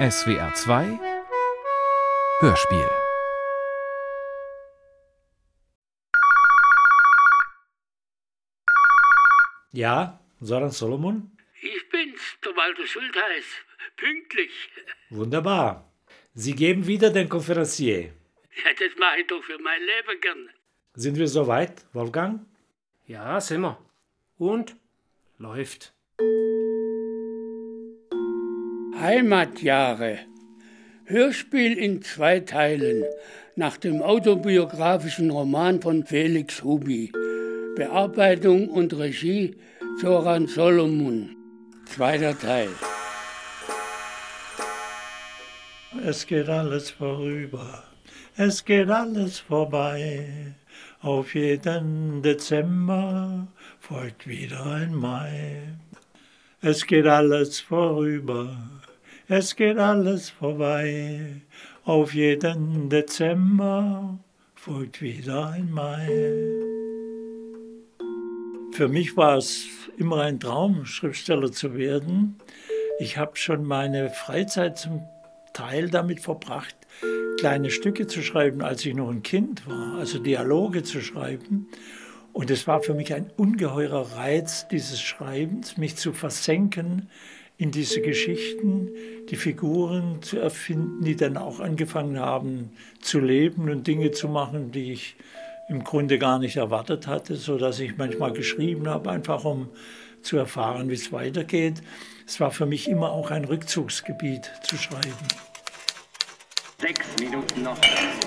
SWR 2 Hörspiel Ja, Soran Solomon? Ich bin's, der Walter Schultheiß. Pünktlich. Wunderbar. Sie geben wieder den Konferencier. Ja, das mache ich doch für mein Leben gern. Sind wir soweit, Wolfgang? Ja, sind wir. Und? Läuft. Heimatjahre. Hörspiel in zwei Teilen nach dem autobiografischen Roman von Felix Hubi. Bearbeitung und Regie Zoran Solomon. Zweiter Teil. Es geht alles vorüber, es geht alles vorbei. Auf jeden Dezember folgt wieder ein Mai. Es geht alles vorüber, es geht alles vorbei. Auf jeden Dezember folgt wieder ein Mai. Für mich war es immer ein Traum, Schriftsteller zu werden. Ich habe schon meine Freizeit zum Teil damit verbracht, kleine Stücke zu schreiben, als ich noch ein Kind war, also Dialoge zu schreiben. Und es war für mich ein ungeheurer Reiz dieses Schreibens, mich zu versenken in diese Geschichten, die Figuren zu erfinden, die dann auch angefangen haben zu leben und Dinge zu machen, die ich im Grunde gar nicht erwartet hatte, so dass ich manchmal geschrieben habe, einfach um zu erfahren, wie es weitergeht. Es war für mich immer auch ein Rückzugsgebiet zu schreiben. Sechs Minuten noch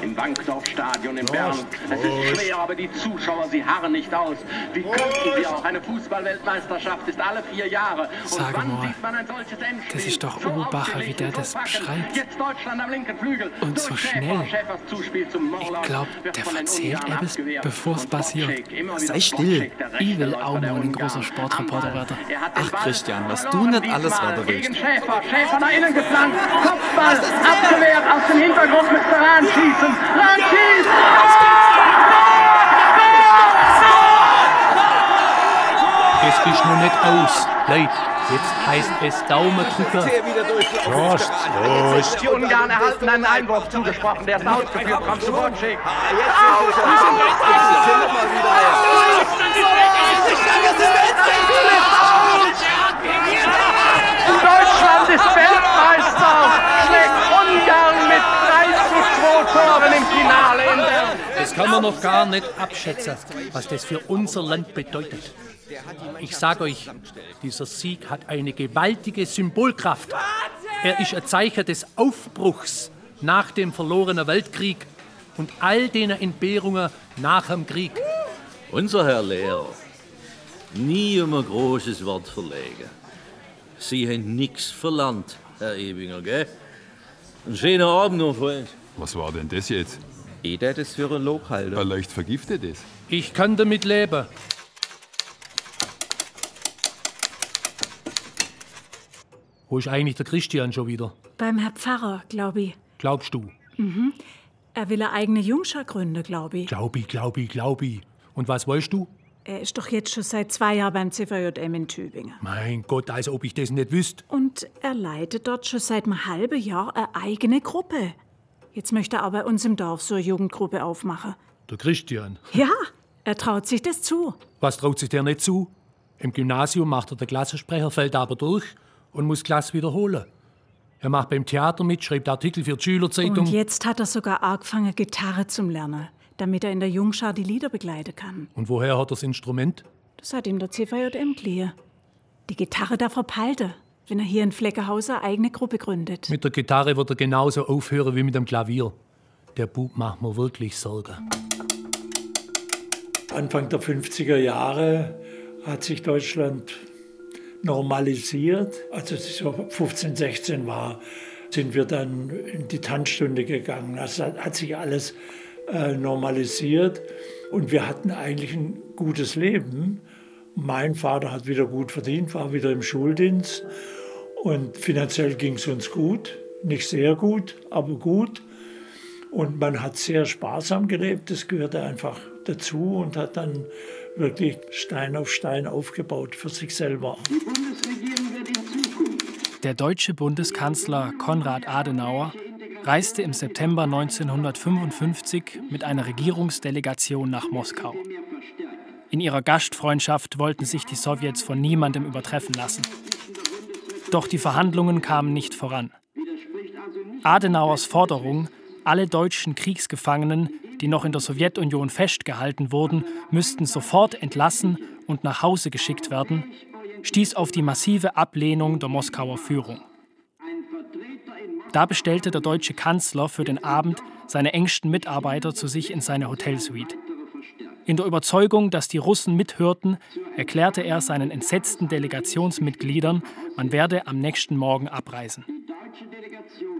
im Bankdorfstadion in Bern. Es ist schwer, aber die Zuschauer, sie harren nicht aus. Wie könnten sie auch? Eine Fußballweltmeisterschaft ist alle vier Jahre. Und Sag wann mal, sieht man ein solches Endspiel? das ist doch So wie der das beschreibt. Jetzt Deutschland am linken Flügel. Und so schnell. Ich glaub, wird der von den erzählt Ungarn etwas, bevor es passiert. Sei still. Ich will auch mal ein großer Sportreporter werden. Er Ach, Christian, was du nicht alles weiter willst. Schäfer. Schäfer nach innen geflankt. Kopfball. Abgewehrt. Aus dem Hintergrund müsste Rahn schießen. Rahn schießt. Es ist noch nicht aus. Leute, jetzt heißt es Daumendrücker. Prost, Prost. Die Ungarn erhalten einen Einwurf zugesprochen. Der ist ausgeführt. Kommt zu Wojciech. Deutschland ist Weltmeister. Zu 2 Toren im Finale in Bern. Das kann man noch gar nicht abschätzen, was das für unser Land bedeutet. Ich sage euch, dieser Sieg hat eine gewaltige Symbolkraft. Er ist ein Zeichen des Aufbruchs nach dem verlorenen Weltkrieg und all den Entbehrungen nach dem Krieg. Unser Herr Lehrer, nie um ein großes Wort verlegen. Sie haben nichts verlangt, Herr Ebinger, gell? Einen schönen Abend noch, Freund. Was war denn das jetzt? Ich hätte es für ein Lob halten. Vielleicht vergiftet es. Ich kann damit leben. Wo ist eigentlich der Christian schon wieder? Beim Herr Pfarrer, glaube ich. Glaubst du? Er will eine eigene Jungschar gründen, glaube ich. Glaub ich, glaub ich, glaub ich. Und was weißt du? Er ist doch jetzt schon seit zwei Jahren beim CVJM in Tübingen. Mein Gott, als ob ich das nicht wüsste. Und er leitet dort schon seit einem halben Jahr eine eigene Gruppe. Jetzt möchte er auch bei uns im Dorf so eine Jugendgruppe aufmachen. Der Christian. Ja, er traut sich das zu. Was traut sich der nicht zu? Im Gymnasium macht er den Klassensprecher, fällt aber durch und muss Klasse wiederholen. Er macht beim Theater mit, schreibt Artikel für die Schülerzeitung. Und jetzt hat er sogar angefangen, Gitarre zum Lernen, damit er in der Jungschar die Lieder begleiten kann. Und woher hat er das Instrument? Das hat ihm der CVJM geliehen. Die Gitarre darf er behalten, wenn er hier in Fleckerhausen eine eigene Gruppe gründet. Mit der Gitarre wird er genauso aufhören wie mit dem Klavier. Der Bub macht mir wirklich Sorgen. Anfang der 50er Jahre hat sich Deutschland normalisiert. Als es so 15, 16 war, sind wir dann in die Tanzstunde gegangen. Das hat, hat sich alles äh, normalisiert und wir hatten eigentlich ein gutes Leben. Mein Vater hat wieder gut verdient, war wieder im Schuldienst und finanziell ging es uns gut. Nicht sehr gut, aber gut. Und man hat sehr sparsam gelebt, das gehörte einfach dazu und hat dann wirklich Stein auf Stein aufgebaut für sich selber. Die Bundesregierung wird in Zukunft Der deutsche Bundeskanzler Konrad Adenauer reiste im September 1955 mit einer Regierungsdelegation nach Moskau. In ihrer Gastfreundschaft wollten sich die Sowjets von niemandem übertreffen lassen. Doch die Verhandlungen kamen nicht voran. Adenauers Forderung, alle deutschen Kriegsgefangenen, die noch in der Sowjetunion festgehalten wurden, müssten sofort entlassen und nach Hause geschickt werden, stieß auf die massive Ablehnung der Moskauer Führung. Da bestellte der deutsche Kanzler für den Abend seine engsten Mitarbeiter zu sich in seine Hotelsuite. In der Überzeugung, dass die Russen mithörten, erklärte er seinen entsetzten Delegationsmitgliedern, man werde am nächsten Morgen abreisen.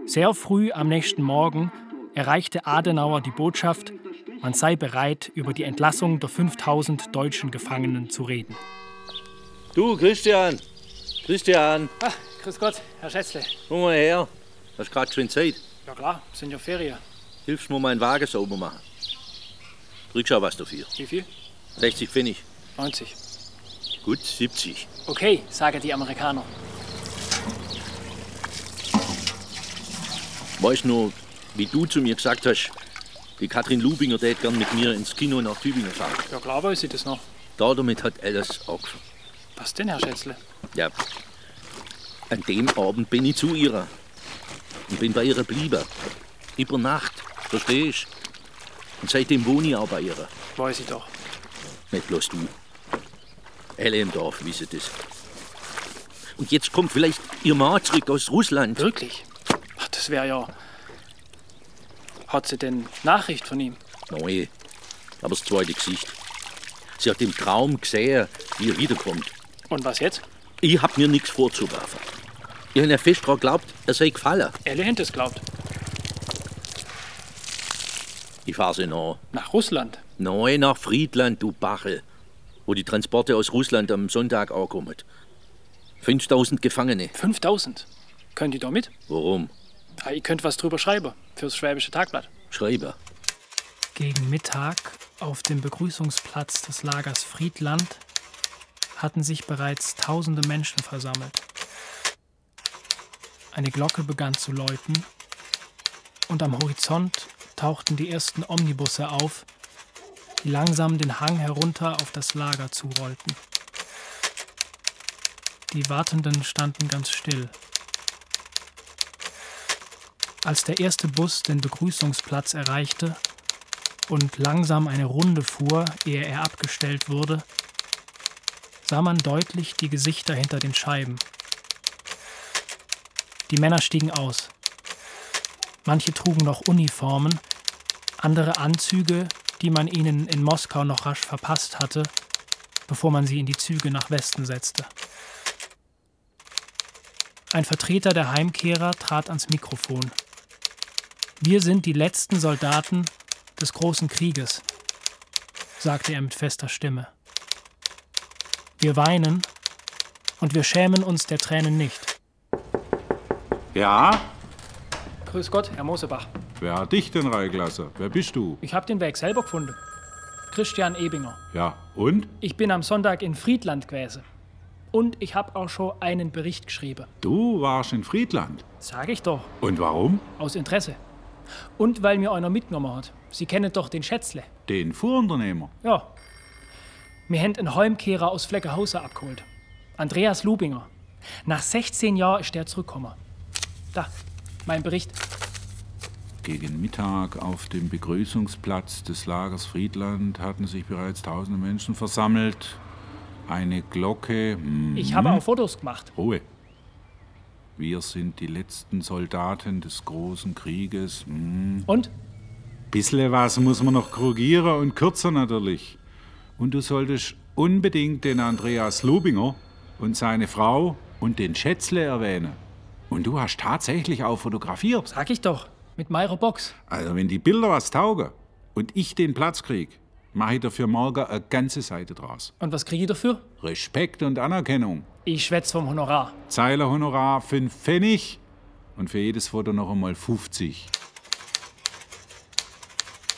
Sehr früh am nächsten Morgen erreichte Adenauer die Botschaft, man sei bereit, über die Entlassung der 5000 deutschen Gefangenen zu reden. Du, Christian! Christian! Ach, grüß Gott, Herr Schätzle. Komm mal her. Hast gerade schön Zeit. Ja klar, sind ja Ferien. Hilfst mir meinen Wagen sauber machen. Auch was dafür. Wie viel? 60 Pfennig. 90. Gut, 70. Okay, sagen die Amerikaner. Weißt nur, wie du zu mir gesagt hast, die Katrin Lubinger tät gern mit mir ins Kino nach Tübingen fahren. Ja klar weiß ich das noch. Da damit hat alles angefangen. Was denn, Herr Schätzle? Ja, an dem Abend bin ich zu ihr. Und bin bei ihr geblieben. Über Nacht, verstehst Und seitdem wohne ich auch bei ihr. Weiß ich doch. Nicht bloß du. Alle im Dorf wissen das. Und jetzt kommt vielleicht ihr Mann zurück aus Russland. Wirklich? Ach, das wäre ja. Hat sie denn Nachricht von ihm? Nein, aber das zweite Gesicht. Sie hat im Traum gesehen, wie er wiederkommt. Und was jetzt? Ich hab mir nichts vorzuwerfen. Ich habe fest daran geglaubt, er sei gefallen. Elle hätte es glaubt. Ich fahre sie nach. Nach Russland? Nein, nach Friedland, du Bachel. Wo die Transporte aus Russland am Sonntag ankommen. 5000 Gefangene. 5000? Könnt ihr da mit? Warum? Ja, ihr könnt was drüber schreiben. Fürs Schwäbische Tagblatt. Schreiber. Gegen Mittag auf dem Begrüßungsplatz des Lagers Friedland hatten sich bereits tausende Menschen versammelt. Eine Glocke begann zu läuten und am Horizont tauchten die ersten Omnibusse auf, die langsam den Hang herunter auf das Lager zurollten. Die Wartenden standen ganz still. Als der erste Bus den Begrüßungsplatz erreichte und langsam eine Runde fuhr, ehe er abgestellt wurde, sah man deutlich die Gesichter hinter den Scheiben. Die Männer stiegen aus. Manche trugen noch Uniformen, andere Anzüge, die man ihnen in Moskau noch rasch verpasst hatte, bevor man sie in die Züge nach Westen setzte. Ein Vertreter der Heimkehrer trat ans Mikrofon. Wir sind die letzten Soldaten des großen Krieges, sagte er mit fester Stimme. Wir weinen und wir schämen uns der Tränen nicht. Ja? Grüß Gott, Herr Mosebach. Wer hat dich denn reingelassen? Wer bist du? Ich habe den Weg selber gefunden. Christian Ebinger. Ja, und? Ich bin am Sonntag in Friedland gewesen. Und ich habe auch schon einen Bericht geschrieben. Du warst in Friedland. Sag ich doch. Und warum? Aus Interesse. Und weil mir einer mitgenommen hat. Sie kennen doch den Schätzle. Den Fuhrunternehmer. Ja. Mir haben einen Heimkehrer aus Fleckerhausen abgeholt. Andreas Lubinger. Nach 16 Jahren ist der zurückgekommen. Da, mein Bericht. Gegen Mittag auf dem Begrüßungsplatz des Lagers Friedland hatten sich bereits tausende Menschen versammelt. Eine Glocke. Mhm. Ich habe auch Fotos gemacht. Ruhe. Wir sind die letzten Soldaten des großen Krieges. Mhm. Und? Bissle was muss man noch korrigieren und kürzer natürlich. Und du solltest unbedingt den Andreas Lubinger und seine Frau und den Schätzle erwähnen. Und du hast tatsächlich auch fotografiert. Sag ich doch, mit meiner Box. Also wenn die Bilder was taugen und ich den Platz krieg, mache ich dafür morgen eine ganze Seite draus. Und was kriege ich dafür? Respekt und Anerkennung. Ich schwätz vom Honorar. Zeile Honorar 5 Pfennig und für jedes Foto noch einmal 50.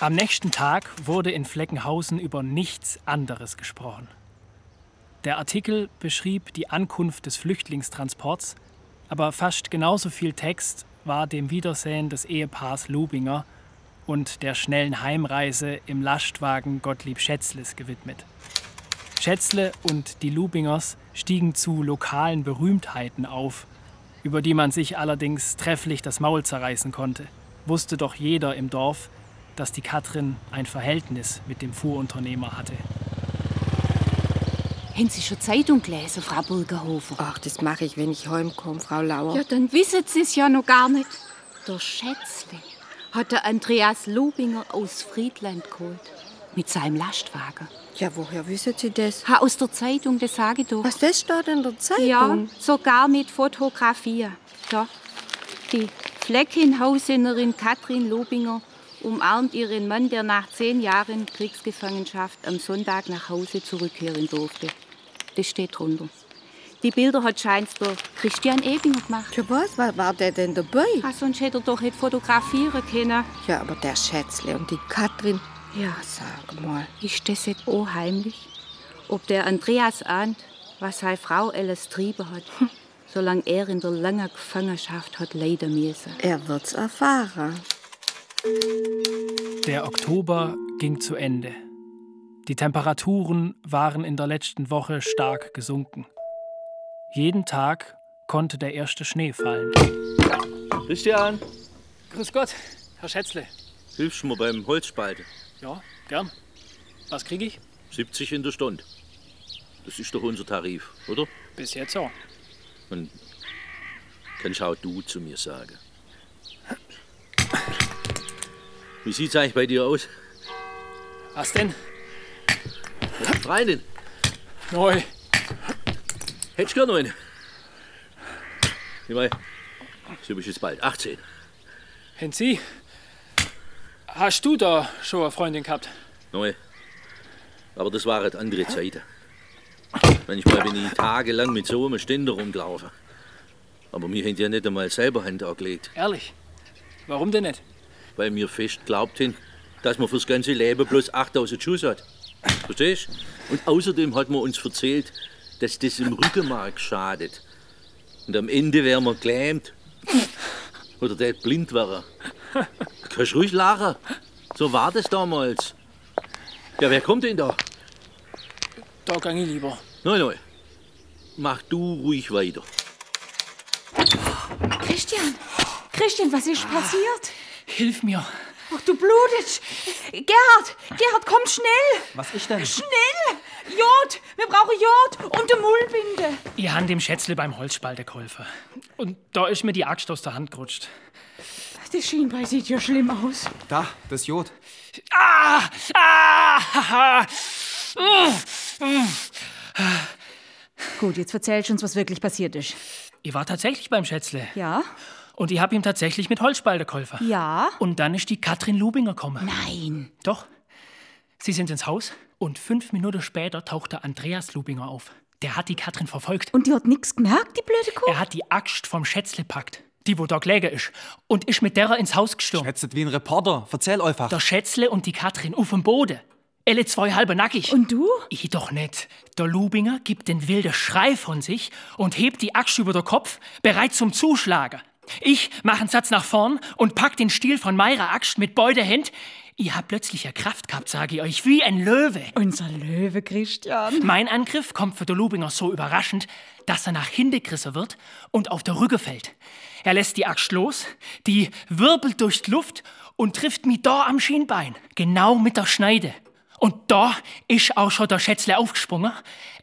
Am nächsten Tag wurde in Fleckenhausen über nichts anderes gesprochen. Der Artikel beschrieb die Ankunft des Flüchtlingstransports, Aber fast genauso viel Text war dem Wiedersehen des Ehepaars Lubinger und der schnellen Heimreise im Lastwagen Gottlieb Schätzles gewidmet. Schätzle und die Lubingers stiegen zu lokalen Berühmtheiten auf, über die man sich allerdings trefflich das Maul zerreißen konnte. Wusste doch jeder im Dorf, dass die Katrin ein Verhältnis mit dem Fuhrunternehmer hatte. Haben Sie schon Zeitung gelesen, Frau Burgerhofer? Ach, das mache ich, wenn ich heimkomme, Frau Lauer. Ja, dann wissen Sie es ja noch gar nicht. Der Schätzle hat der Andreas Lubinger aus Friedland geholt. Mit seinem Lastwagen. Ja, woher wissen Sie das? Ha, aus der Zeitung, das sage ich doch. Was, das steht in der Zeitung? Ja, sogar mit Fotografie. Da. Die Fleckenhausenerin Katrin Lobinger umarmt ihren Mann, der nach zehn Jahren Kriegsgefangenschaft am Sonntag nach Hause zurückkehren durfte. Das steht drunter. Die Bilder hat scheins der Christian Ebinger gemacht. Ja, was? War, war der denn dabei? Ah, sonst hätte er doch nicht fotografieren können. Ja, aber der Schätzle und die Katrin. Ja, sag mal. Ist das jetzt auch heimlich? Ob der Andreas ahnt, was seine Frau alles trieben hat, solange er in der langen Gefangenschaft hat leiden müssen. Er wird's erfahren. Der Oktober ging zu Ende. Die Temperaturen waren in der letzten Woche stark gesunken. Jeden Tag konnte der erste Schnee fallen. Christian, Grüß Gott, Herr Schätzle. hilfst du mir beim Holzspalten? Ja, gern. Was kriege ich? 70 in der Stunde. Das ist doch unser Tarif, oder? Bis jetzt so. Und kannst auch du zu mir sagen. Wie sieht's eigentlich bei dir aus? Was denn? Freundin, Neu. hättest du gern noch eine? Ich meine, du bist jetzt bald 18. Hen Sie? Hast du da schon eine Freundin gehabt? Neu. Aber das waren andere Zeiten. Manchmal bin ich tagelang mit so einem Ständer rumgelaufen. Aber mir haben ja nicht einmal selber Hand angelegt, Ehrlich? Warum denn nicht? weil mir fest glaubt haben, dass man fürs ganze Leben bloß 8000 Schuss hat. Verstehst? Und außerdem hat man uns erzählt, dass das im Rückenmark schadet. Und am Ende wären wir gelähmt. Oder der blind wäre. Du kannst ruhig lachen. So war das damals. Ja, wer kommt denn da? Da gang ich lieber. Nein, nein. Mach du ruhig weiter. Christian! Christian, was ist passiert? Hilf mir. Ach, du blutest! Gerhard! Gerhard, komm schnell! Was ist denn? Schnell! Jod! Wir brauchen Jod und eine Mullbinde. Ich han dem Schätzle beim Holzspalte geholfen. Und da ist mir die Axt aus der Hand gerutscht. Das Schienbein sieht ja schlimm aus. Da, das Jod. Ah! Ah! haha. Gut, jetzt erzählst du uns, was wirklich passiert ist. Ich war tatsächlich beim Schätzle. Ja? Und ich hab ihm tatsächlich mit Holzspalte geholfen. Ja? Und dann ist die Katrin Lubinger gekommen. Nein. Doch. Sie sind ins Haus und fünf Minuten später tauchte Andreas Lubinger auf. Der hat die Katrin verfolgt. Und die hat nichts gemerkt, die blöde Kuh? Er hat die Axt vom Schätzle packt, die wo da gelegen ist, und ist mit derer ins Haus gestürmt. Schätzet wie ein Reporter. Verzähl einfach. Der Schätzle und die Katrin auf dem Boden. Elle zwei halbe nackig. Und du? Ich doch nicht. Der Lubinger gibt den wilden Schrei von sich und hebt die Axt über den Kopf, bereit zum Zuschlagen. Ich mach einen Satz nach vorn und pack den Stiel von meiner Axt mit beide Händen. Ich hab plötzlich eine Kraft gehabt, sage ich euch, wie ein Löwe. Unser Löwe, Christian. Mein Angriff kommt für den Lubinger so überraschend, dass er nach hinten gerissen wird und auf der Rücken fällt. Er lässt die Axt los, die wirbelt durch die Luft und trifft mich da am Schienbein, genau mit der Schneide. Und da ist auch schon der Schätzle aufgesprungen.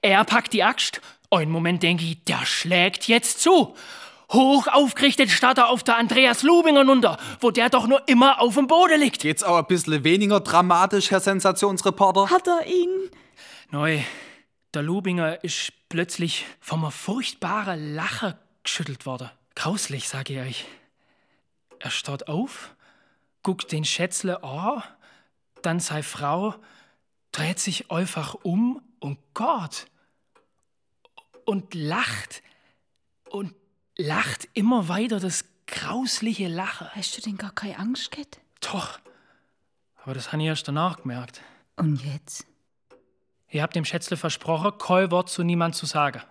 Er packt die Axt. Einen Moment denke ich, der schlägt jetzt zu. Hoch aufgerichtet starrt er auf der Andreas Lubinger runter, wo der doch nur immer auf dem Boden liegt. Geht's auch ein bisschen weniger dramatisch, Herr Sensationsreporter? Hat er ihn? Neu, der Lubinger ist plötzlich vom einem furchtbaren Lacher geschüttelt worden. Grauslich, sag ich euch. Er starrt auf, guckt den Schätzle an, dann seine Frau, dreht sich einfach um und Gott. Und lacht. Und lacht immer weiter das grausliche Lachen. Hast du denn gar keine Angst gehabt? Doch. Aber das habe ich erst danach gemerkt. Und jetzt? Ich hab dem Schätzle versprochen, kein Wort zu niemand zu sagen.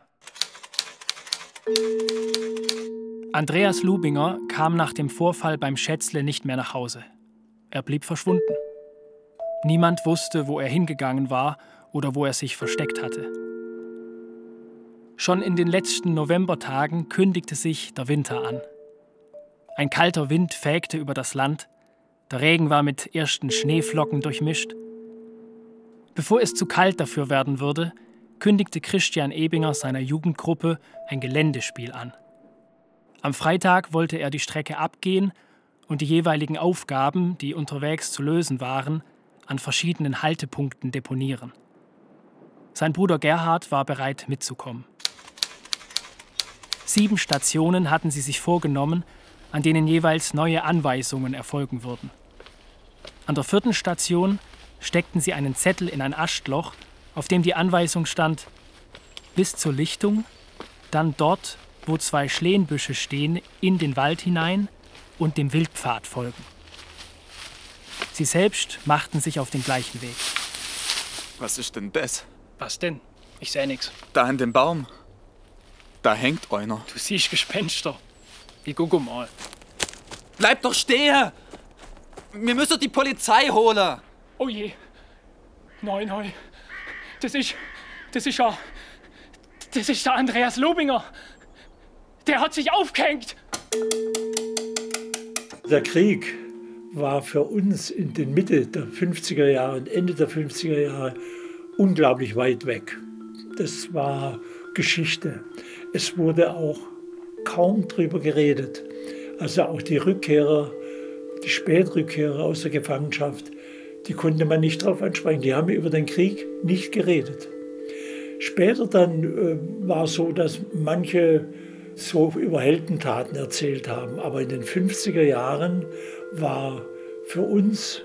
Andreas Lubinger kam nach dem Vorfall beim Schätzle nicht mehr nach Hause. Er blieb verschwunden. Niemand wusste, wo er hingegangen war oder wo er sich versteckt hatte. Schon in den letzten Novembertagen kündigte sich der Winter an. Ein kalter Wind fegte über das Land, der Regen war mit ersten Schneeflocken durchmischt. Bevor es zu kalt dafür werden würde, kündigte Christian Ebinger seiner Jugendgruppe ein Geländespiel an. Am Freitag wollte er die Strecke abgehen und die jeweiligen Aufgaben, die unterwegs zu lösen waren, an verschiedenen Haltepunkten deponieren. Sein Bruder Gerhard war bereit mitzukommen. Sieben Stationen hatten sie sich vorgenommen, an denen jeweils neue Anweisungen erfolgen würden. An der vierten Station steckten sie einen Zettel in ein Astloch, auf dem die Anweisung stand: bis zur Lichtung, dann dort, wo zwei Schlehenbüsche stehen, in den Wald hinein und dem Wildpfad folgen. Sie selbst machten sich auf den gleichen Weg. Was ist denn das? Was denn? Ich sehe nichts. Da an dem Baum. Da hängt einer. Du siehst Gespenster. Ich gucke mal. Bleib doch stehen! Wir müssen die Polizei holen! Oh je. Nein, nein. Das ist. Das ist ja. Das ist der Andreas Lobinger. Der hat sich aufgehängt. Der Krieg war für uns in den Mitte der 50er Jahre und Ende der 50er Jahre unglaublich weit weg. Das war Geschichte. Es wurde auch kaum drüber geredet. Also auch die Rückkehrer, die Spätrückkehrer aus der Gefangenschaft, die konnte man nicht darauf ansprechen. Die haben über den Krieg nicht geredet. Später dann äh, war es so, dass manche so über Heldentaten erzählt haben. Aber in den 50er Jahren war für uns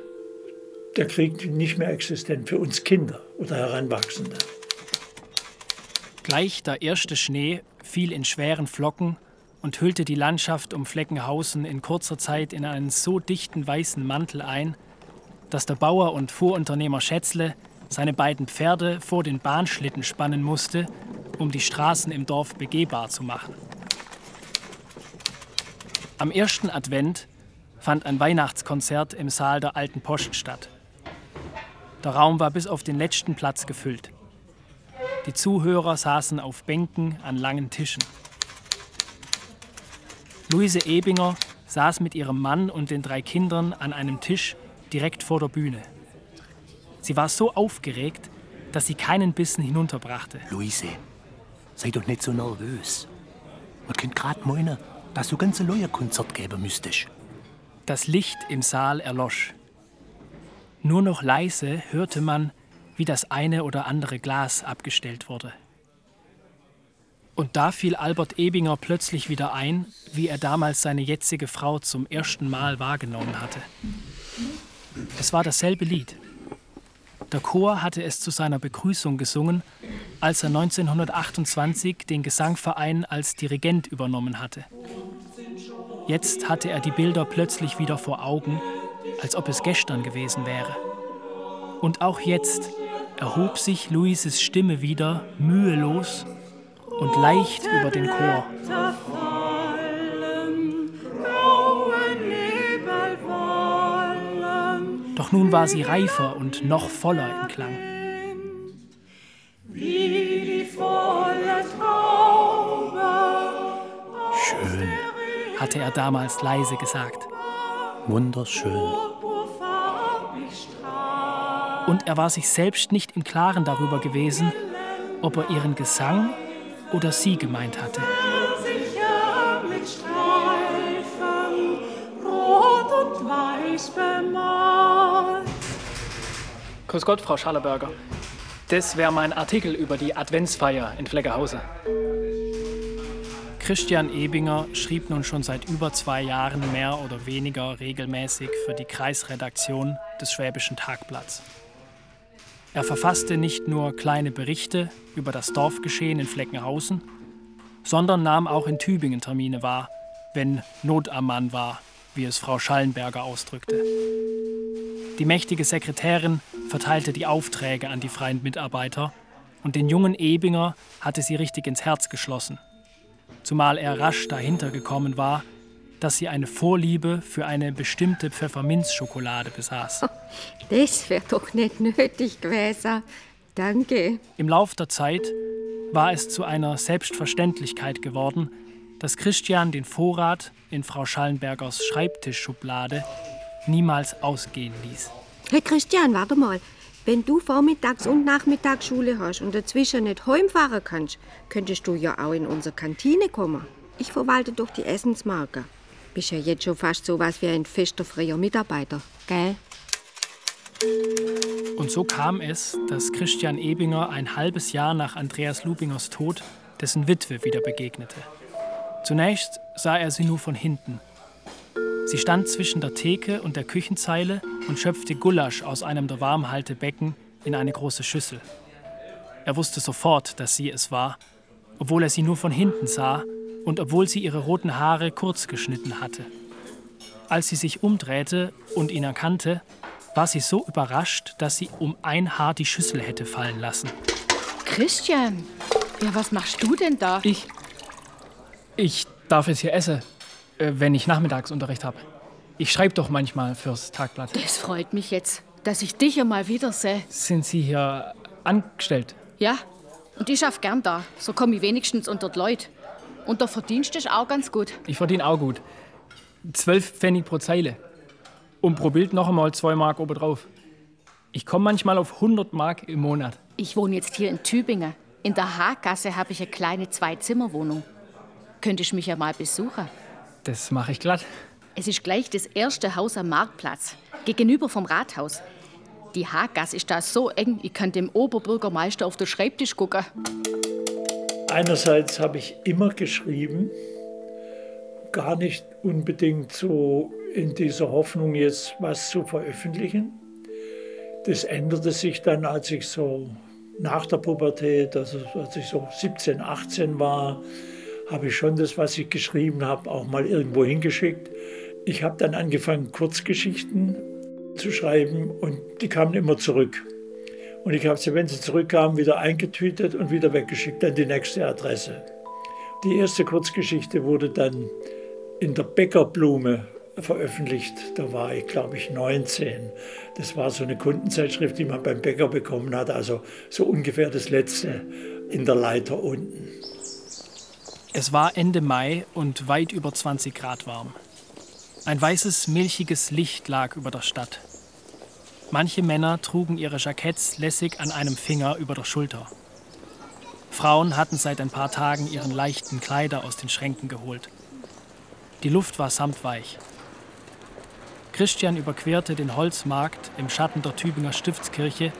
der Krieg nicht mehr existent, für uns Kinder oder Heranwachsende. Gleich der erste Schnee fiel in schweren Flocken und hüllte die Landschaft um Fleckenhausen in kurzer Zeit in einen so dichten weißen Mantel ein, dass der Bauer und Fuhrunternehmer Schätzle seine beiden Pferde vor den Bahnschlitten spannen musste, um die Straßen im Dorf begehbar zu machen. Am ersten Advent fand ein Weihnachtskonzert im Saal der Alten Post statt. Der Raum war bis auf den letzten Platz gefüllt. Die Zuhörer saßen auf Bänken an langen Tischen. Luise Ebinger saß mit ihrem Mann und den drei Kindern an einem Tisch direkt vor der Bühne. Sie war so aufgeregt, dass sie keinen Bissen hinunterbrachte. Luise, sei doch nicht so nervös. Man könnte gerade meinen, dass du ganze neue Konzert geben müsstest. Das Licht im Saal erlosch. Nur noch leise hörte man, wie das eine oder andere Glas abgestellt wurde. Und da fiel Albert Ebinger plötzlich wieder ein, wie er damals seine jetzige Frau zum ersten Mal wahrgenommen hatte. Es war dasselbe Lied. Der Chor hatte es zu seiner Begrüßung gesungen, als er 1928 den Gesangverein als Dirigent übernommen hatte. Jetzt hatte er die Bilder plötzlich wieder vor Augen, als ob es gestern gewesen wäre. Und auch jetzt erhob sich Luises Stimme wieder mühelos und leicht über den Chor. Doch nun war sie reifer und noch voller im Klang. Schön, hatte er damals leise gesagt. Wunderschön. Und er war sich selbst nicht im Klaren darüber gewesen, ob er ihren Gesang oder sie gemeint hatte. Grüß Gott, Frau Schallerberger. Das wäre mein Artikel über die Adventsfeier in Fleckehause. Christian Ebinger schrieb nun schon seit über zwei Jahren mehr oder weniger regelmäßig für die Kreisredaktion des Schwäbischen Tagblatts. Er verfasste nicht nur kleine Berichte über das Dorfgeschehen in Fleckenhausen, sondern nahm auch in Tübingen Termine wahr, wenn Not am Mann war, wie es Frau Schallenberger ausdrückte. Die mächtige Sekretärin verteilte die Aufträge an die freien Mitarbeiter und den jungen Ebinger hatte sie richtig ins Herz geschlossen. Zumal er rasch dahinter gekommen war, dass sie eine Vorliebe für eine bestimmte Pfefferminzschokolade besaß. Das wäre doch nicht nötig gewesen. Danke. Im Lauf der Zeit war es zu einer Selbstverständlichkeit geworden, dass Christian den Vorrat in Frau Schallenbergers Schreibtischschublade niemals ausgehen ließ. Hey Christian, warte mal. Wenn du Vormittags- und Nachmittagsschule hast und dazwischen nicht heimfahren kannst, könntest du ja auch in unsere Kantine kommen. Ich verwalte doch die Essensmarke. Bist ja jetzt schon fast so was wie ein fester freier Mitarbeiter, gell? Und so kam es, dass Christian Ebinger ein halbes Jahr nach Andreas Lubingers Tod dessen Witwe wieder begegnete. Zunächst sah er sie nur von hinten. Sie stand zwischen der Theke und der Küchenzeile und schöpfte Gulasch aus einem der Warmhaltebecken in eine große Schüssel. Er wusste sofort, dass sie es war, obwohl er sie nur von hinten sah und obwohl sie ihre roten Haare kurz geschnitten hatte. Als sie sich umdrehte und ihn erkannte, war sie so überrascht, dass sie um ein Haar die Schüssel hätte fallen lassen. Christian, ja, was machst du denn da? Ich. Ich darf jetzt hier essen, wenn ich Nachmittagsunterricht habe. Ich schreibe doch manchmal fürs Tagblatt. Das freut mich jetzt, dass ich dich ja mal wiedersehe. Sind Sie hier angestellt? Ja, und ich schaff gern da. So komme ich wenigstens unter die Leute. Und der Verdienst ist auch ganz gut. Ich verdiene auch gut. Zwölf Pfennig pro Zeile. Und pro Bild noch einmal zwei Mark obendrauf. Ich komme manchmal auf 100 Mark im Monat. Ich wohne jetzt hier in Tübingen. In der Haaggasse habe ich eine kleine Zwei-Zimmer-Wohnung. Könntest mich ja mal besuchen. Das mache ich glatt. Es ist gleich das erste Haus am Marktplatz, gegenüber vom Rathaus. Die Haaggasse ist da so eng, ich kann dem Oberbürgermeister auf den Schreibtisch gucken. Einerseits habe ich immer geschrieben, gar nicht unbedingt so in dieser Hoffnung, jetzt was zu veröffentlichen. Das änderte sich dann, als ich so nach der Pubertät, also als ich so 17, 18 war, habe ich schon das, was ich geschrieben habe, auch mal irgendwo hingeschickt. Ich habe dann angefangen, Kurzgeschichten zu schreiben und die kamen immer zurück. Und ich habe sie, wenn sie zurückkamen, wieder eingetütet und wieder weggeschickt an die nächste Adresse. Die erste Kurzgeschichte wurde dann in der Bäckerblume veröffentlicht. Da war ich, glaube ich, 19. Das war so eine Kundenzeitschrift, die man beim Bäcker bekommen hat. Also so ungefähr das letzte in der Leiter unten. Es war Ende Mai und weit über 20 Grad warm. Ein weißes, milchiges Licht lag über der Stadt. Manche Männer trugen ihre Jacketts lässig an einem Finger über der Schulter. Frauen hatten seit ein paar Tagen ihren leichten Kleider aus den Schränken geholt. Die Luft war samtweich. Christian überquerte den Holzmarkt im Schatten der Tübinger Stiftskirche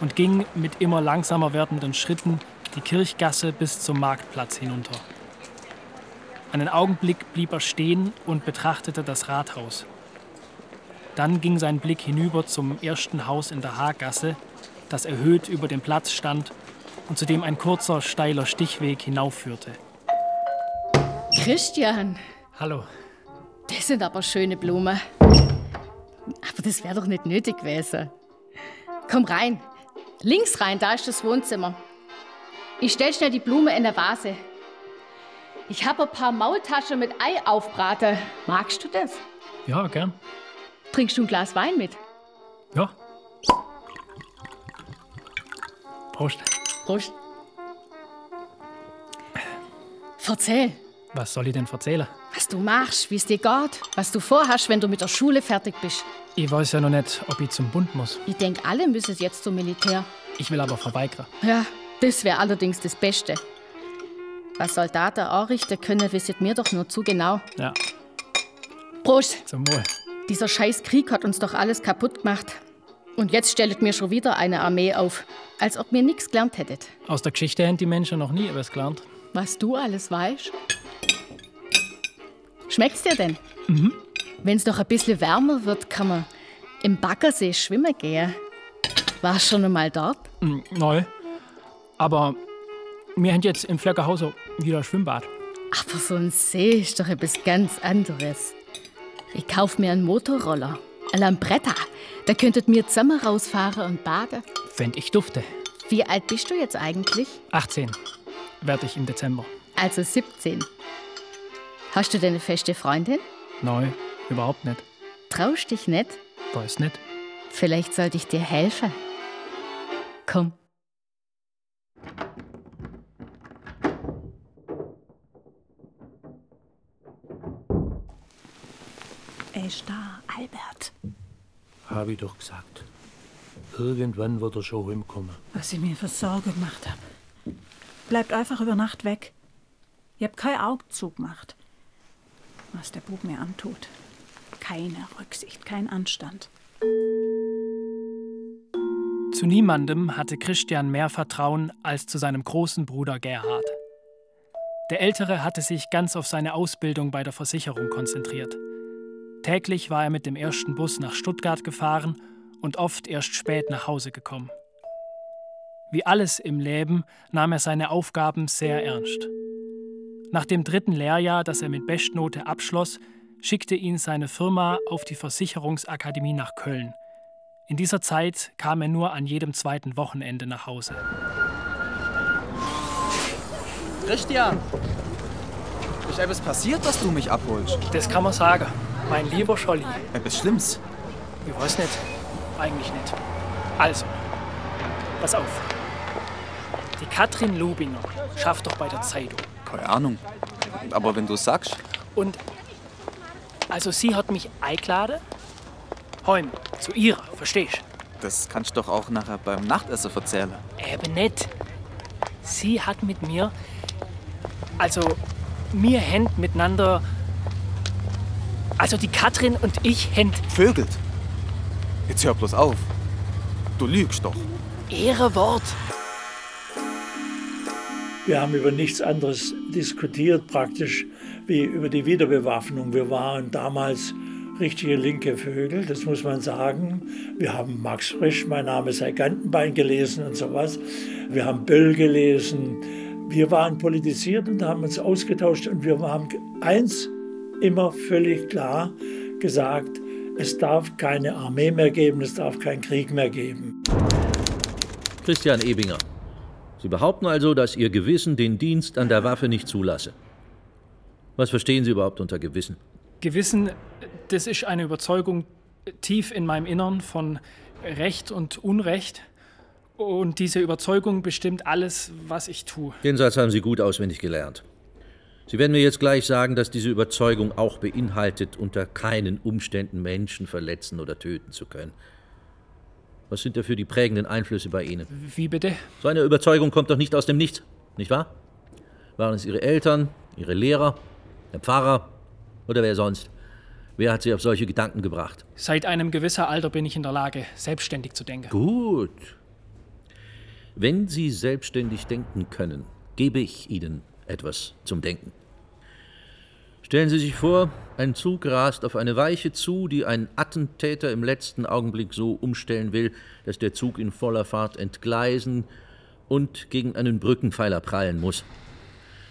und ging mit immer langsamer werdenden Schritten die Kirchgasse bis zum Marktplatz hinunter. Einen Augenblick blieb er stehen und betrachtete das Rathaus. Dann ging sein Blick hinüber zum ersten Haus in der Haaggasse, das erhöht über dem Platz stand und zu dem ein kurzer, steiler Stichweg hinaufführte. Christian, Hallo. das sind aber schöne Blumen. Aber das wäre doch nicht nötig gewesen. Komm rein. Links rein, da ist das Wohnzimmer. Ich stell schnell die Blume in der Vase. Ich habe ein paar Maultaschen mit Ei aufbraten. Magst du das? Ja, gern. Trinkst du ein Glas Wein mit? Ja. Prost. Prost. Erzähl, Was soll ich denn erzählen? was du machst, wie es dir geht, was du vorhast, wenn du mit der Schule fertig bist. Ich weiß ja noch nicht, ob ich zum Bund muss. Ich denk, alle müssen jetzt zum Militär. Ich will aber verweigern. Ja, das wäre allerdings das Beste. Was Soldaten anrichten können, wisset mir doch nur zu genau. Ja, Prost! zum Wohl. Dieser scheiß Krieg hat uns doch alles kaputt gemacht. Und jetzt stellt mir schon wieder eine Armee auf, als ob mir nichts gelernt hättet. Aus der Geschichte haben die Menschen noch nie etwas gelernt. Was du alles weißt? Schmeckt's dir denn? Mhm. Wenn's doch ein bisschen wärmer wird, kann man im Baggersee schwimmen gehen. Warst schon einmal dort? Mm, Neu. Aber wir haben jetzt im Fleckerhauser wieder ein Schwimmbad. Aber so ein See ist doch etwas ganz anderes. Ich kauf mir einen Motorroller, ein Lambretta. Da könntet mir zusammen rausfahren und baden. Fänd ich dufte. Wie alt bist du jetzt eigentlich? 18 werde ich im Dezember. Also 17. Hast du denn eine feste Freundin? Nein, überhaupt nicht. Traust dich nicht? Weiß nicht. Vielleicht sollte ich dir helfen. Komm. Da, Albert. Hab ich doch gesagt. Irgendwann wird er schon heimkommen. Was ich mir für Sorge gemacht habe. Bleibt einfach über Nacht weg. Ihr habt keinen Augenzug gemacht. Was der Bub mir antut. Keine Rücksicht, kein Anstand. Zu niemandem hatte Christian mehr Vertrauen als zu seinem großen Bruder Gerhard. Der Ältere hatte sich ganz auf seine Ausbildung bei der Versicherung konzentriert. Täglich war er mit dem ersten Bus nach Stuttgart gefahren und oft erst spät nach Hause gekommen. Wie alles im Leben nahm er seine Aufgaben sehr ernst. Nach dem dritten Lehrjahr, das er mit Bestnote abschloss, schickte ihn seine Firma auf die Versicherungsakademie nach Köln. In dieser Zeit kam er nur an jedem zweiten Wochenende nach Hause. Christian! Ist etwas passiert, dass du mich abholst? Das kann man sagen. Mein lieber Scholli. Etwas Schlimmes? Ich weiß nicht. Eigentlich nicht. Also, pass auf. Die Katrin Lubinger schafft doch bei der Zeitung. Keine Ahnung. Aber wenn du sagst. Und also sie hat mich eingeladen. Heim, zu ihrer, verstehst Das kannst du doch auch nachher beim Nachtessen erzählen. Eben nicht. Sie hat mit mir, also mir händ miteinander, also die Katrin und ich händ Vögelt. Jetzt hör bloß auf. Du lügst doch. Ehre Wort. Wir haben über nichts anderes diskutiert, praktisch wie über die Wiederbewaffnung. Wir waren damals richtige linke Vögel, das muss man sagen. Wir haben Max Frisch, mein Name sei Gantenbein gelesen und sowas. Wir haben Böll gelesen. Wir waren politisiert und haben uns ausgetauscht und wir haben eins immer völlig klar gesagt, es darf keine Armee mehr geben, es darf keinen Krieg mehr geben. Christian Ebinger. Sie behaupten also, dass Ihr Gewissen den Dienst an der Waffe nicht zulasse. Was verstehen Sie überhaupt unter Gewissen? Gewissen, das ist eine Überzeugung tief in meinem Innern von Recht und Unrecht. Und diese Überzeugung bestimmt alles, was ich tue. Den Satz haben Sie gut auswendig gelernt. Sie werden mir jetzt gleich sagen, dass diese Überzeugung auch beinhaltet, unter keinen Umständen Menschen verletzen oder töten zu können. Was sind dafür die prägenden Einflüsse bei Ihnen? Wie bitte? So eine Überzeugung kommt doch nicht aus dem Nichts, nicht wahr? Waren es Ihre Eltern, Ihre Lehrer, der Pfarrer oder wer sonst? Wer hat Sie auf solche Gedanken gebracht? Seit einem gewissen Alter bin ich in der Lage, selbstständig zu denken. Gut. Wenn Sie selbstständig denken können, gebe ich Ihnen etwas zum Denken. Stellen Sie sich vor, ein Zug rast auf eine Weiche zu, die ein Attentäter im letzten Augenblick so umstellen will, dass der Zug in voller Fahrt entgleisen und gegen einen Brückenpfeiler prallen muss.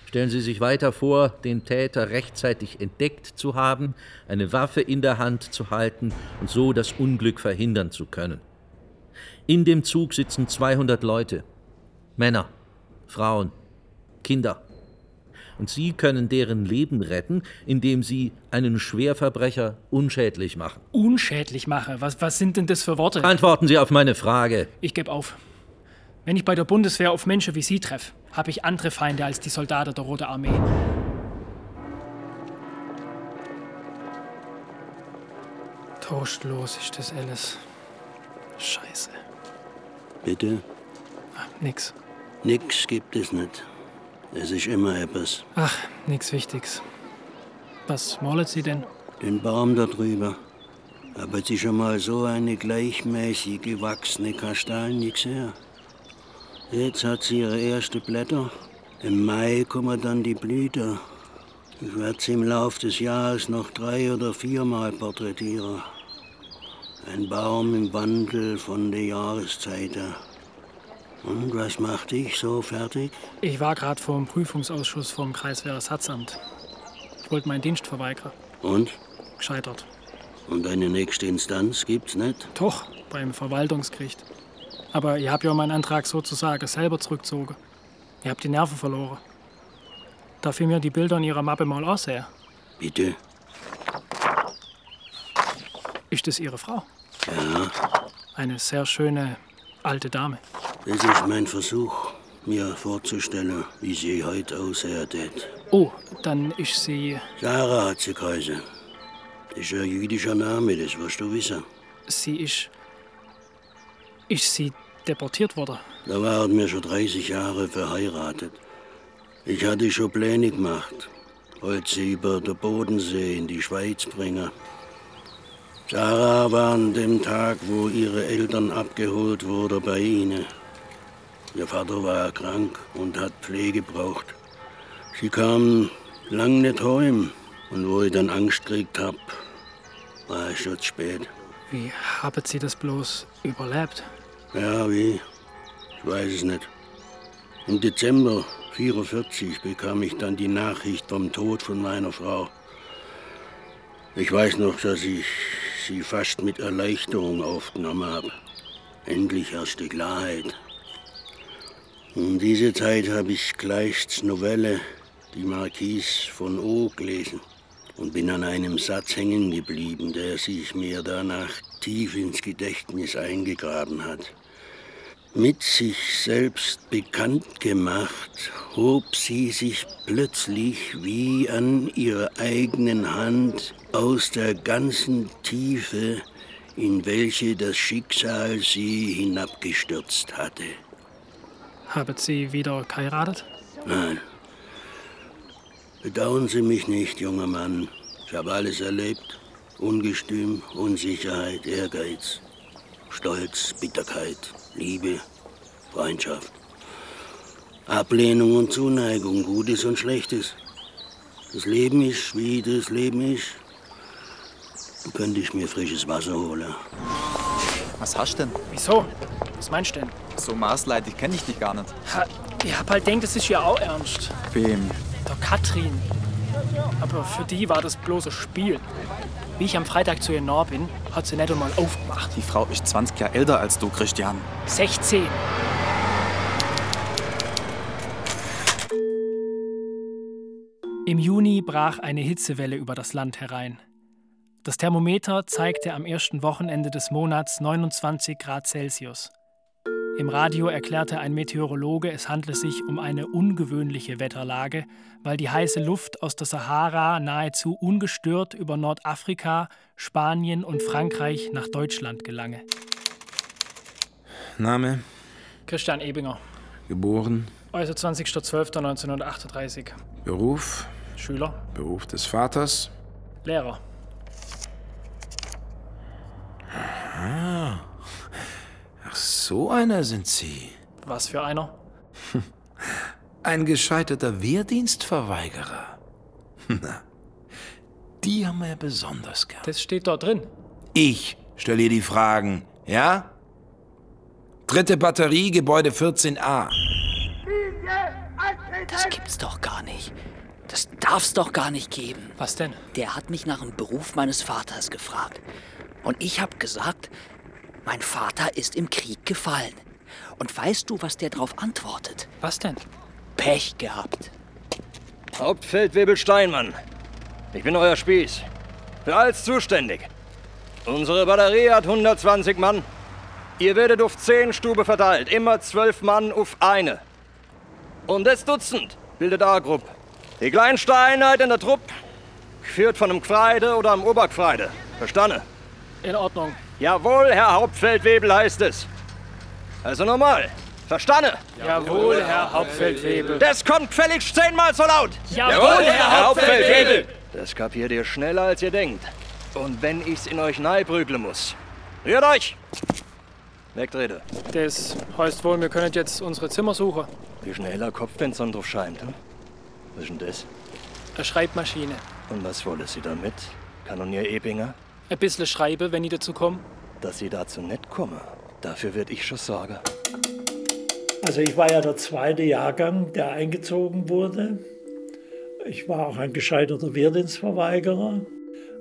Stellen Sie sich weiter vor, den Täter rechtzeitig entdeckt zu haben, eine Waffe in der Hand zu halten und so das Unglück verhindern zu können. In dem Zug sitzen 200 Leute, Männer, Frauen, Kinder. Und Sie können deren Leben retten, indem Sie einen Schwerverbrecher unschädlich machen. Unschädlich mache? Was, was sind denn das für Worte? Antworten Sie auf meine Frage. Ich gebe auf. Wenn ich bei der Bundeswehr auf Menschen wie Sie treffe, habe ich andere Feinde als die Soldaten der Roten Armee. Trostlos ist das alles. Scheiße. Bitte? Nix. Nix gibt es nicht. Es ist immer etwas. Ach, nix Wichtiges. Was wollen Sie denn? Den Baum da drüber. Aber Sie schon mal so eine gleichmäßig gewachsene Kastanie gesehen? Jetzt hat sie ihre erste Blätter. Im Mai kommen dann die Blüten. Ich werde sie im Lauf des Jahres noch drei oder viermal porträtieren. Ein Baum im Wandel von der Jahreszeiten. Und was macht dich so fertig? Ich war gerade vor dem Prüfungsausschuss vom Kreiswehrersatzamt. Ich wollte meinen Dienst verweigern. Und? Gescheitert. Und eine nächste Instanz gibt's nicht? Doch, beim Verwaltungsgericht. Aber ihr habt ja meinen Antrag sozusagen selber zurückgezogen. Ihr habt die Nerven verloren. Darf ich mir die Bilder in Ihrer Mappe mal ansehen? Bitte? Ist das Ihre Frau? Ja, Eine sehr schöne alte Dame. Das ist mein Versuch, mir vorzustellen, wie sie heute aussieht. Oh, dann ist sie. Sarah hat sie geheißen. Das ist ein jüdischer Name, das wirst du wissen. Sie ist. Ist sie deportiert worden? Da waren wir schon 30 Jahre verheiratet. Ich hatte schon Pläne gemacht, wollte sie über den Bodensee in die Schweiz bringen. Sarah war an dem Tag, wo ihre Eltern abgeholt wurden, bei ihnen. Ihr Vater war krank und hat Pflege gebraucht. Sie kam lang nicht heim und wo ich dann Angst gekriegt hab, war es schon zu spät. Wie haben Sie das bloß überlebt? Ja, wie? Ich weiß es nicht. Im Dezember 44 bekam ich dann die Nachricht vom Tod von meiner Frau. Ich weiß noch, dass ich sie fast mit Erleichterung aufgenommen habe. Endlich herrschte Klarheit. In dieser Zeit habe ich Kleists Novelle Die Marquise von O gelesen und bin an einem Satz hängen geblieben, der sich mir danach tief ins Gedächtnis eingegraben hat. Mit sich selbst bekannt gemacht, hob sie sich plötzlich wie an ihrer eigenen Hand aus der ganzen Tiefe, in welche das Schicksal sie hinabgestürzt hatte. Haben Sie wieder geheiratet? Nein. Bedauern Sie mich nicht, junger Mann. Ich habe alles erlebt. Ungestüm, Unsicherheit, Ehrgeiz, Stolz, Bitterkeit, Liebe, Freundschaft. Ablehnung und Zuneigung, Gutes und Schlechtes. Das Leben ist, wie das Leben ist. Du könntest mir frisches Wasser holen. Was hast du denn? Wieso? Was meinst du denn? So maßleidig kenne ich dich gar nicht. Ha, ich hab halt denkt, das ist ja auch ernst. Wem? Der Katrin. Aber für die war das bloß ein Spiel. Wie ich am Freitag zu ihr nah bin, hat sie nicht einmal aufgemacht. Die Frau ist 20 Jahre älter als du, Christian. 16. Im Juni brach eine Hitzewelle über das Land herein. Das Thermometer zeigte am ersten Wochenende des Monats 29 Grad Celsius. Im Radio erklärte ein Meteorologe, es handle sich um eine ungewöhnliche Wetterlage, weil die heiße Luft aus der Sahara nahezu ungestört über Nordafrika, Spanien und Frankreich nach Deutschland gelange. Name, Christian Ebinger, geboren, also 20.12.1938. Beruf, Schüler, Beruf des Vaters. Lehrer. Ah. So einer sind Sie. Was für einer? Ein gescheiterter Wehrdienstverweigerer. Na, die haben wir ja besonders gern. Das steht dort drin. Ich stelle dir die Fragen, ja? Dritte Batterie, Gebäude 14a. Das gibt's doch gar nicht. Das darf's doch gar nicht geben. Was denn? Der hat mich nach dem Beruf meines Vaters gefragt. Und ich hab gesagt, mein Vater ist im Krieg gefallen. Und weißt du, was der drauf antwortet? Was denn? Pech gehabt. Hauptfeldwebel Steinmann. Ich bin euer Spieß. Für alles zuständig. Unsere Batterie hat 120 Mann. Ihr werdet auf 10 Stube verteilt. Immer 12 Mann auf eine. Und das Dutzend bildet A-Gruppe. Die kleinste Einheit in der Truppe geführt von einem Gfreide oder einem Obergfreide. Verstanden? In Ordnung. Jawohl, Herr Hauptfeldwebel heißt es. Also nochmal. Verstanden? Jawohl, Herr Hauptfeldwebel. Das kommt gefälligst zehnmal so laut. Jawohl, Herr Hauptfeldwebel. Das kapiert ihr schneller, als ihr denkt. Und wenn ich's in euch neiprügeln muss. Rührt euch! Wegtrete. Das heißt wohl, wir können jetzt unsere Zimmer suchen. Wie schnell der Kopf, wenn Sonne drauf scheint. Hm? Was ist denn das? Eine Schreibmaschine. Und was wollen Sie damit, Kanonier Ebinger? Ein bisschen schreibe, wenn ich dazu komme. Dass Sie dazu nicht kommen, dafür werd ich schon sorgen. Also ich war ja der zweite Jahrgang, der eingezogen wurde. Ich war auch ein gescheiterter Wehrdienstverweigerer,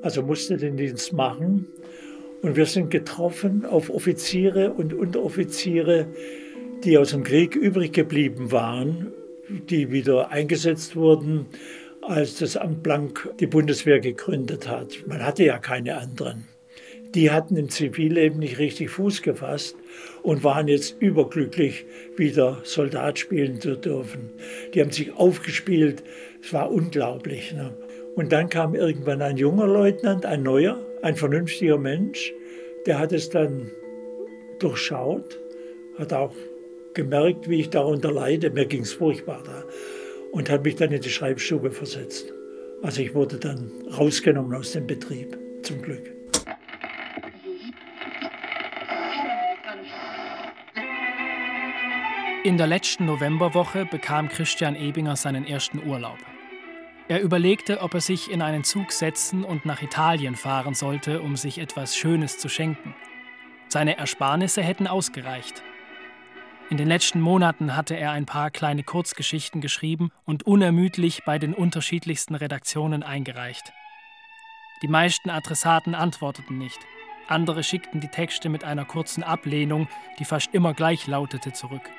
also musste den Dienst machen. Und wir sind getroffen auf Offiziere und Unteroffiziere, die aus dem Krieg übrig geblieben waren. die wieder eingesetzt wurden, als das Amt Blank die Bundeswehr gegründet hat. Man hatte ja keine anderen. Die hatten im Zivilleben nicht richtig Fuß gefasst und waren jetzt überglücklich, wieder Soldat spielen zu dürfen. Die haben sich aufgespielt. Es war unglaublich. Ne? Und dann kam irgendwann ein junger Leutnant, ein neuer, ein vernünftiger Mensch, der hat es dann durchschaut, hat auch gemerkt, wie ich darunter leide. Mir ging es furchtbar da. Und hat mich dann in die Schreibstube versetzt. Also ich wurde dann rausgenommen aus dem Betrieb, zum Glück. In der letzten Novemberwoche bekam Christian Ebinger seinen ersten Urlaub. Er überlegte, ob er sich in einen Zug setzen und nach Italien fahren sollte, um sich etwas Schönes zu schenken. Seine Ersparnisse hätten ausgereicht. In den letzten Monaten hatte er ein paar kleine Kurzgeschichten geschrieben und unermüdlich bei den unterschiedlichsten Redaktionen eingereicht. Die meisten Adressaten antworteten nicht. Andere schickten die Texte mit einer kurzen Ablehnung, die fast immer gleich lautete, zurück.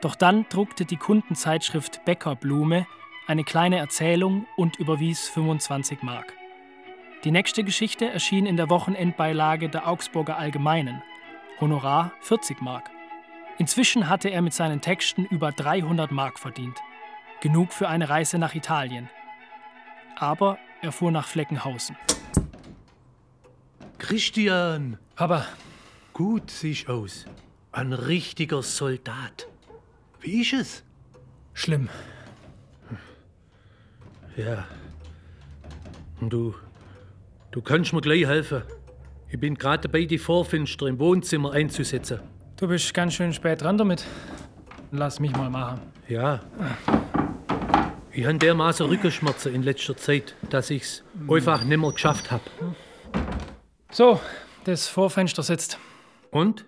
Doch dann druckte die Kundenzeitschrift Bäckerblume eine kleine Erzählung und überwies 25 Mark. Die nächste Geschichte erschien in der Wochenendbeilage der Augsburger Allgemeinen. Honorar 40 Mark. Inzwischen hatte er mit seinen Texten über 300 Mark verdient. Genug für eine Reise nach Italien. Aber er fuhr nach Fleckenhausen. Christian! Papa. Gut siehst aus. Ein richtiger Soldat. Wie ist es? Schlimm. Ja. Und du, du kannst mir gleich helfen. Ich bin gerade dabei, die Vorfenster im Wohnzimmer einzusetzen. Du bist ganz schön spät dran damit. Lass mich mal machen. Ja. Ich habe dermaßen Rückenschmerzen in letzter Zeit, dass ich's einfach nimmer geschafft habe. So, das Vorfenster sitzt. Und?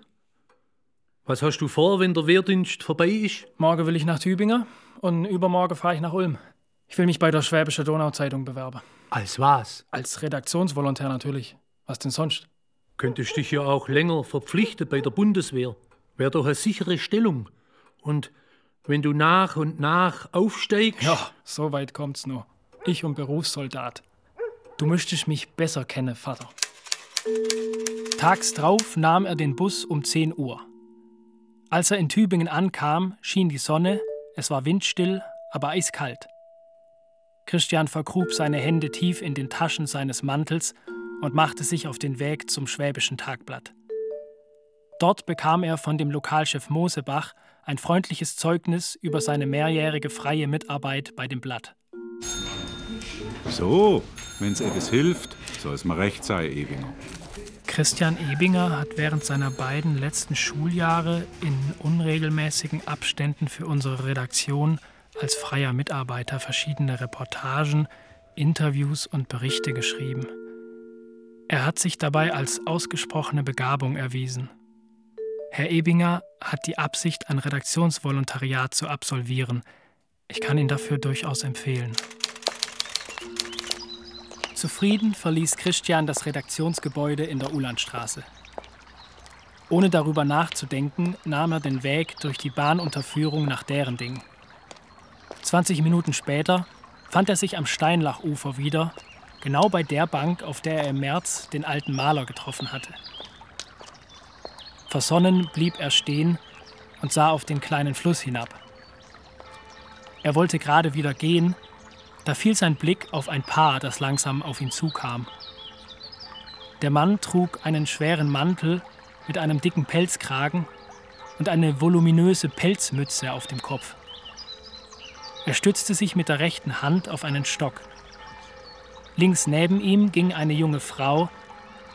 Was hast du vor, wenn der Wehrdienst vorbei ist? Morgen will ich nach Tübingen und übermorgen fahre ich nach Ulm. Ich will mich bei der Schwäbische Donauzeitung bewerben. Als was? Als Redaktionsvolontär natürlich. Was denn sonst? Könntest dich ja auch länger verpflichten bei der Bundeswehr. Wäre doch eine sichere Stellung. Und wenn du nach und nach aufsteigst. Ja, so weit kommt's nur. Ich und Berufssoldat. Du müsstest mich besser kennen, Vater. Tags drauf nahm er den Bus um 10 Uhr. Als er in Tübingen ankam, schien die Sonne, es war windstill, aber eiskalt. Christian vergrub seine Hände tief in den Taschen seines Mantels und machte sich auf den Weg zum Schwäbischen Tagblatt. Dort bekam er von dem Lokalchef Mosebach ein freundliches Zeugnis über seine mehrjährige freie Mitarbeit bei dem Blatt. So, wenn's etwas hilft, soll es mir recht sein, Ebinger. Christian Ebinger hat während seiner beiden letzten Schuljahre in unregelmäßigen Abständen für unsere Redaktion als freier Mitarbeiter verschiedene Reportagen, Interviews und Berichte geschrieben. Er hat sich dabei als ausgesprochene Begabung erwiesen. Herr Ebinger hat die Absicht, ein Redaktionsvolontariat zu absolvieren. Ich kann ihn dafür durchaus empfehlen. Zufrieden verließ Christian das Redaktionsgebäude in der Ulandstraße. Ohne darüber nachzudenken, nahm er den Weg durch die Bahnunterführung nach Derending. 20 Minuten später fand er sich am Steinlachufer wieder, genau bei der Bank, auf der er im März den alten Maler getroffen hatte. Versonnen blieb er stehen und sah auf den kleinen Fluss hinab. Er wollte gerade wieder gehen, da fiel sein Blick auf ein Paar, das langsam auf ihn zukam. Der Mann trug einen schweren Mantel mit einem dicken Pelzkragen und eine voluminöse Pelzmütze auf dem Kopf. Er stützte sich mit der rechten Hand auf einen Stock. Links neben ihm ging eine junge Frau,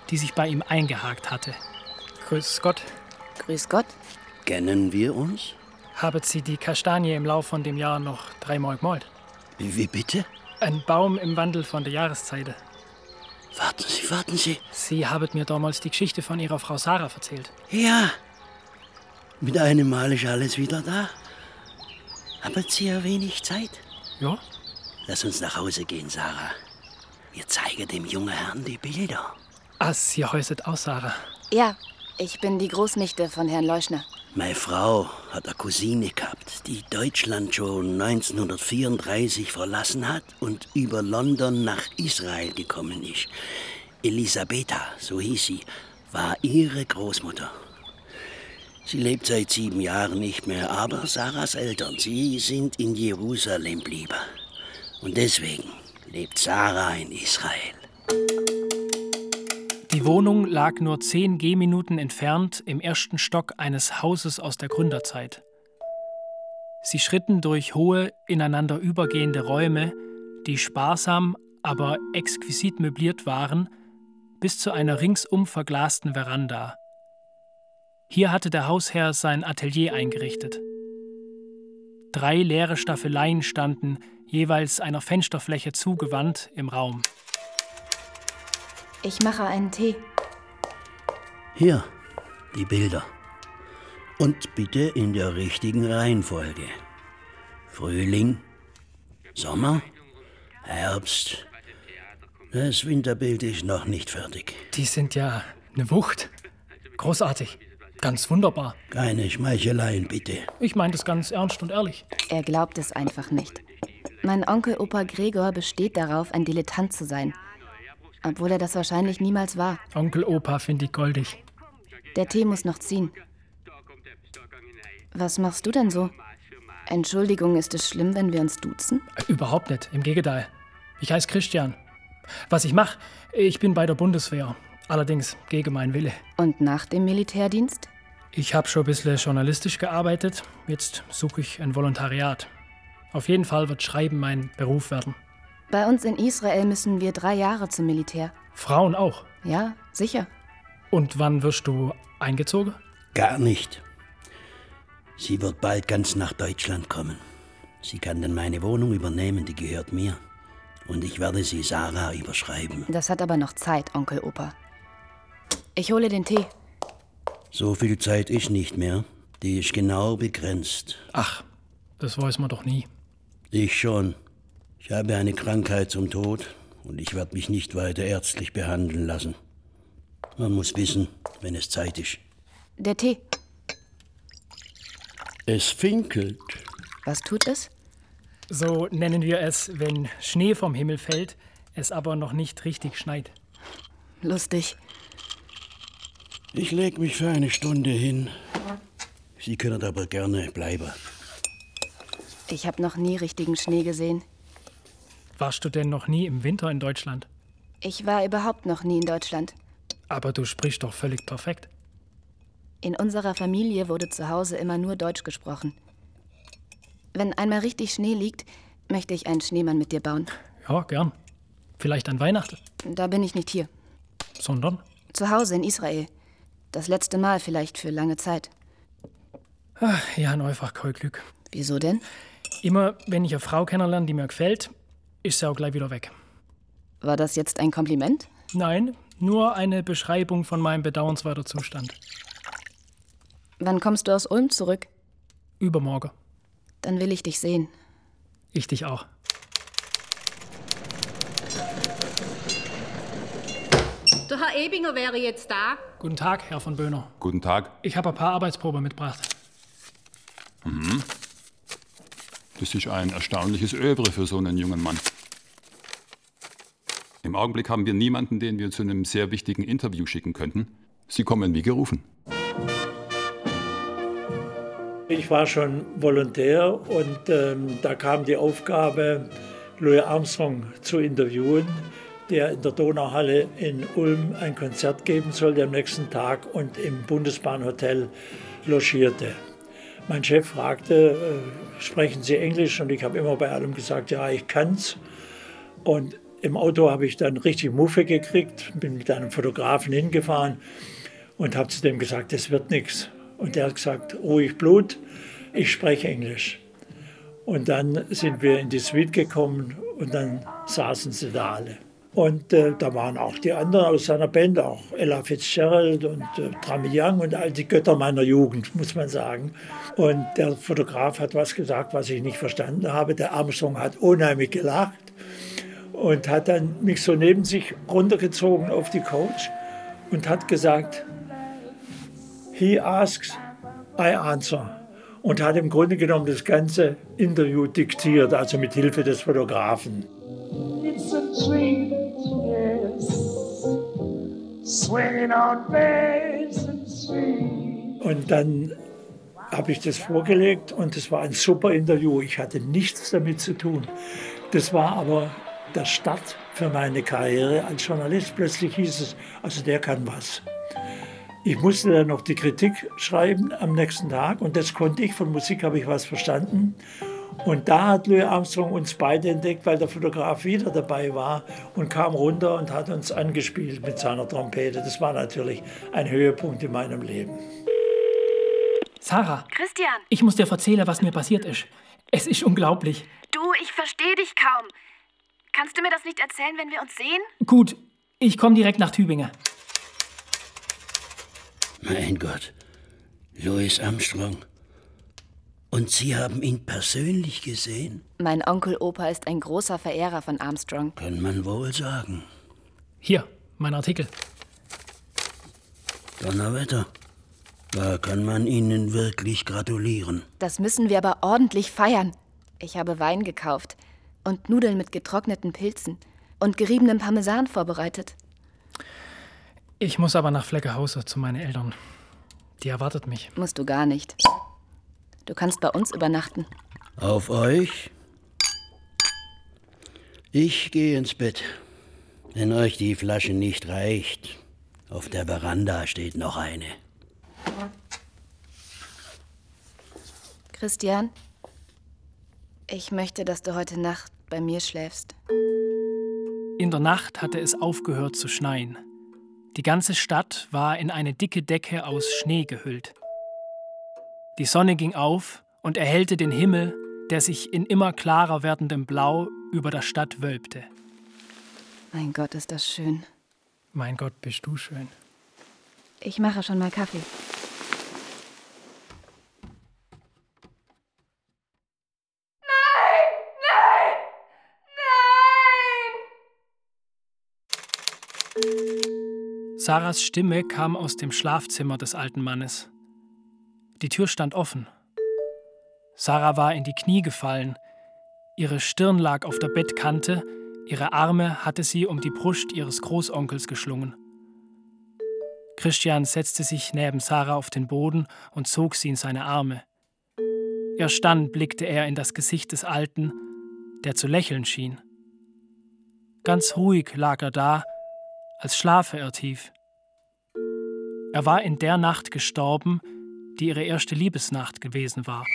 die sich bei ihm eingehakt hatte. Grüß Gott. Grüß Gott. Kennen wir uns? Habet Sie die Kastanie im Lauf von dem Jahr noch dreimal gemalt? Wie bitte? Ein Baum im Wandel von der Jahreszeit. Warten Sie, warten Sie. Sie habet mir damals die Geschichte von Ihrer Frau Sarah erzählt. Ja. Mit einem Mal ist alles wieder da. Haben Sie ja wenig Zeit? Ja. Lass uns nach Hause gehen, Sarah. Wir zeigen dem jungen Herrn die Bilder. Ah, Sie häuset aus, Sarah. Ja, ich bin die Großnichte von Herrn Leuschner. Meine Frau hat eine Cousine gehabt, die Deutschland schon 1934 verlassen hat und über London nach Israel gekommen ist. Elisabetha, so hieß sie, war ihre Großmutter. Sie lebt seit sieben Jahren nicht mehr, aber Sarahs Eltern, sie sind in Jerusalem blieben. Und deswegen lebt Sarah in Israel. Die Wohnung lag nur zehn Gehminuten entfernt im ersten Stock eines Hauses aus der Gründerzeit. Sie schritten durch hohe, ineinander übergehende Räume, die sparsam, aber exquisit möbliert waren, bis zu einer ringsum verglasten Veranda. Hier hatte der Hausherr sein Atelier eingerichtet. Drei leere Staffeleien standen, jeweils einer Fensterfläche zugewandt, im Raum. Ich mache einen Tee. Hier, die Bilder. Und bitte in der richtigen Reihenfolge. Frühling, Sommer, Herbst. Das Winterbild ist noch nicht fertig. Die sind ja eine Wucht. Großartig. Ganz wunderbar. Keine Schmeicheleien, bitte. Ich meine das ganz ernst und ehrlich. Er glaubt es einfach nicht. Mein Onkel Opa Gregor besteht darauf, ein Dilettant zu sein. Obwohl er das wahrscheinlich niemals war. Onkel Opa finde ich goldig. Der Tee muss noch ziehen. Was machst du denn so? Entschuldigung, ist es schlimm, wenn wir uns duzen? Überhaupt nicht. Im Gegenteil. Ich heiße Christian. Was ich mache, ich bin bei der Bundeswehr. Allerdings gegen meinen Wille. Und nach dem Militärdienst? Ich habe schon ein bisschen journalistisch gearbeitet. Jetzt suche ich ein Volontariat. Auf jeden Fall wird Schreiben mein Beruf werden. Bei uns in Israel müssen wir drei Jahre zum Militär. Frauen auch. Ja, sicher. Und wann wirst du eingezogen? Gar nicht. Sie wird bald ganz nach Deutschland kommen. Sie kann dann meine Wohnung übernehmen, die gehört mir. Und ich werde sie Sarah überschreiben. Das hat aber noch Zeit, Onkel Opa. Ich hole den Tee. So viel Zeit ist nicht mehr. Die ist genau begrenzt. Ach, das weiß man doch nie. Ich schon. Ich habe eine Krankheit zum Tod und ich werde mich nicht weiter ärztlich behandeln lassen. Man muss wissen, wenn es Zeit ist. Der Tee. Es finkelt. Was tut es? So nennen wir es, wenn Schnee vom Himmel fällt, es aber noch nicht richtig schneit. Lustig. Ich leg mich für eine Stunde hin. Sie können aber gerne bleiben. Ich habe noch nie richtigen Schnee gesehen. Warst du denn noch nie im Winter in Deutschland? Ich war überhaupt noch nie in Deutschland. Aber du sprichst doch völlig perfekt. In unserer Familie wurde zu Hause immer nur Deutsch gesprochen. Wenn einmal richtig Schnee liegt, möchte ich einen Schneemann mit dir bauen. Ja, gern. Vielleicht an Weihnachten. Da bin ich nicht hier. Sondern? Zu Hause in Israel. Das letzte Mal vielleicht für lange Zeit. Ach, ich habe einfach kein Glück. Wieso denn? Immer, wenn ich eine Frau kennenlerne, die mir gefällt, ist sie auch gleich wieder weg. War das jetzt ein Kompliment? Nein, nur eine Beschreibung von meinem bedauernswerten Zustand. Wann kommst du aus Ulm zurück? Übermorgen. Dann will ich dich sehen. Ich dich auch. Der Herr Ebinger wäre jetzt da. Guten Tag, Herr von Böhner. Guten Tag. Ich habe ein paar Arbeitsproben mitgebracht. Mhm. Das ist ein erstaunliches Övre für so einen jungen Mann. Im Augenblick haben wir niemanden, den wir zu einem sehr wichtigen Interview schicken könnten. Sie kommen wie gerufen. Ich war schon Volontär und ähm, da kam die Aufgabe, Louis Armstrong zu interviewen, der in der Donauhalle in Ulm ein Konzert geben sollte am nächsten Tag und im Bundesbahnhotel logierte. Mein Chef fragte, äh, sprechen Sie Englisch? Und ich habe immer bei allem gesagt, ja, ich kann's. Und im Auto habe ich dann richtig Muffe gekriegt, bin mit einem Fotografen hingefahren und habe zu dem gesagt, das wird nichts. Und der hat gesagt, ruhig Blut, ich spreche Englisch. Und dann sind wir in die Suite gekommen und dann saßen sie da alle. Und äh, da waren auch die anderen aus seiner Band, auch Ella Fitzgerald und äh, Trami Young und all die Götter meiner Jugend, muss man sagen. Und der Fotograf hat was gesagt, was ich nicht verstanden habe. Der Armstrong hat unheimlich gelacht und hat dann mich so neben sich runtergezogen auf die Couch und hat gesagt, he asks, I answer. Und hat im Grunde genommen das ganze Interview diktiert, also mit Hilfe des Fotografen. It's a treat, Und dann habe ich das vorgelegt und es war ein super Interview. Ich hatte nichts damit zu tun. Das war aber der Start für meine Karriere als Journalist. Plötzlich hieß es, also der kann was. Ich musste dann noch die Kritik schreiben am nächsten Tag und das konnte ich. Von Musik habe ich was verstanden. Und da hat Louis Armstrong uns beide entdeckt, weil der Fotograf wieder dabei war und kam runter und hat uns angespielt mit seiner Trompete. Das war natürlich ein Höhepunkt in meinem Leben. Sarah. Christian. Ich muss dir erzählen, was mir passiert ist. Es ist unglaublich. Du, ich verstehe dich kaum. Kannst du mir das nicht erzählen, wenn wir uns sehen? Gut, ich komme direkt nach Tübingen. Mein Gott, Louis Armstrong. Und Sie haben ihn persönlich gesehen? Mein Onkel Opa ist ein großer Verehrer von Armstrong. Kann man wohl sagen. Hier, mein Artikel. Donnerwetter. Da kann man Ihnen wirklich gratulieren. Das müssen wir aber ordentlich feiern. Ich habe Wein gekauft und Nudeln mit getrockneten Pilzen und geriebenem Parmesan vorbereitet. Ich muss aber nach Fleckehause zu meinen Eltern. Die erwartet mich. Musst du gar nicht. Du kannst bei uns übernachten. Auf euch? Ich gehe ins Bett. Wenn euch die Flasche nicht reicht, auf der Veranda steht noch eine. Christian, ich möchte, dass du heute Nacht bei mir schläfst. In der Nacht hatte es aufgehört zu schneien. Die ganze Stadt war in eine dicke Decke aus Schnee gehüllt. Die Sonne ging auf und erhellte den Himmel, der sich in immer klarer werdendem Blau über der Stadt wölbte. Mein Gott, ist das schön. Mein Gott, bist du schön. Ich mache schon mal Kaffee. Sarahs Stimme kam aus dem Schlafzimmer des alten Mannes. Die Tür stand offen. Sarah war in die Knie gefallen. Ihre Stirn lag auf der Bettkante, ihre Arme hatte sie um die Brust ihres Großonkels geschlungen. Christian setzte sich neben Sarah auf den Boden und zog sie in seine Arme. Erst blickte er in das Gesicht des Alten, der zu lächeln schien. Ganz ruhig lag er da, als schlafe er tief. Er war in der Nacht gestorben, die ihre erste Liebesnacht gewesen war.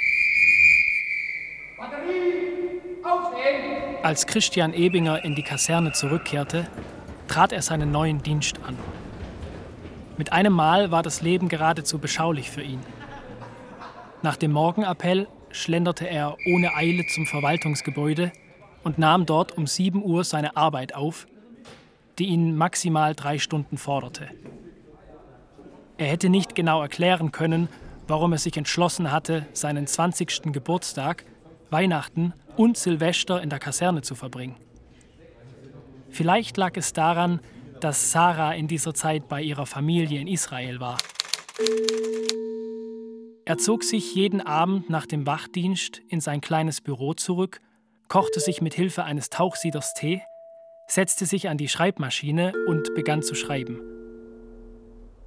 Als Christian Ebinger in die Kaserne zurückkehrte, trat er seinen neuen Dienst an. Mit einem Mal war das Leben geradezu beschaulich für ihn. Nach dem Morgenappell schlenderte er ohne Eile zum Verwaltungsgebäude und nahm dort um 7 Uhr seine Arbeit auf, die ihn maximal drei Stunden forderte. Er hätte nicht genau erklären können, warum er sich entschlossen hatte, seinen 20. Geburtstag, Weihnachten und Silvester in der Kaserne zu verbringen. Vielleicht lag es daran, dass Sarah in dieser Zeit bei ihrer Familie in Israel war. Er zog sich jeden Abend nach dem Wachdienst in sein kleines Büro zurück, kochte sich mit Hilfe eines Tauchsieders Tee setzte sich an die Schreibmaschine und begann zu schreiben.